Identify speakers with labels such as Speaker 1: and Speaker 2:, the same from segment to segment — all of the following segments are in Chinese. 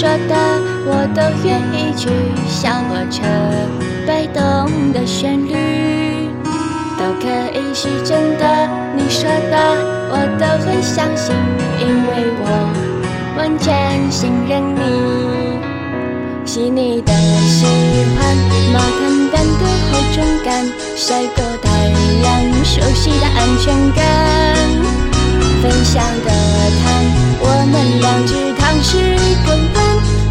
Speaker 1: 说的我都愿意去，像火车摆动的旋律，都可以是真的。你说的我都会相信，因为我完全信任你。细腻的喜欢，毛毯般的厚重感，晒过太阳，熟悉的安全感。分享的糖，我们两只糖是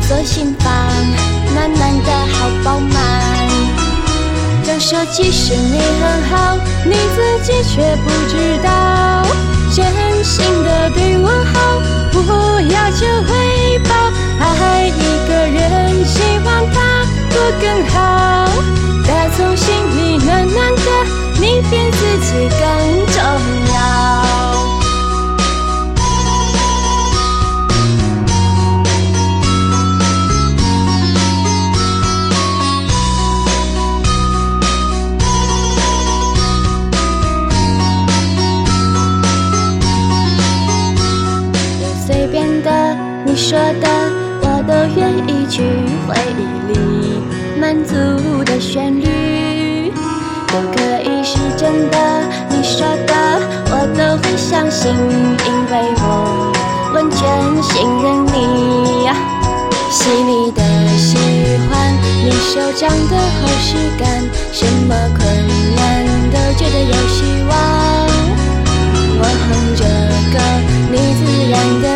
Speaker 1: 一个吻，锁心房，暖暖的好饱满。都说其实你很好，你自己却不知道，真心的对我好，不要求回报，爱一个人，希望他过更好。打从心里暖暖的，你比自己更说的，我都愿意去回忆里满足的旋律，都可以是真的。你说的，我都会相信，因为我完全信任你。细腻的喜欢，你手掌的厚实感，什么困难都觉得有希望。我哼着，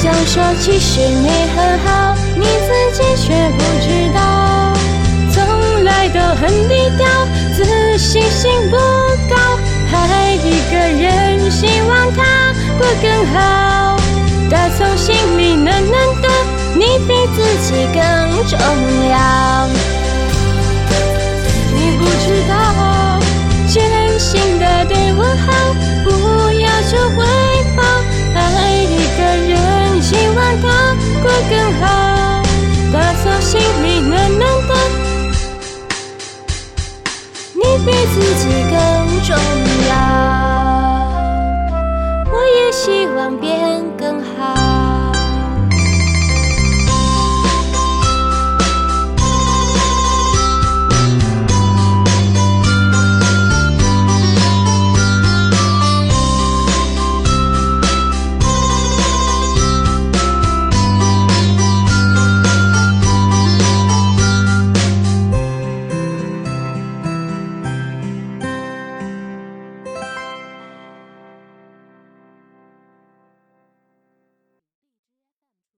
Speaker 1: 想说，其实你很好，你自己却不知道，从来都很低调，自信心不高，爱一个人，希望他过更好。打从心里暖暖的，你比自己更重要。你不知道，更好。打从心里暖暖的，你比自己更重要。我也希望变。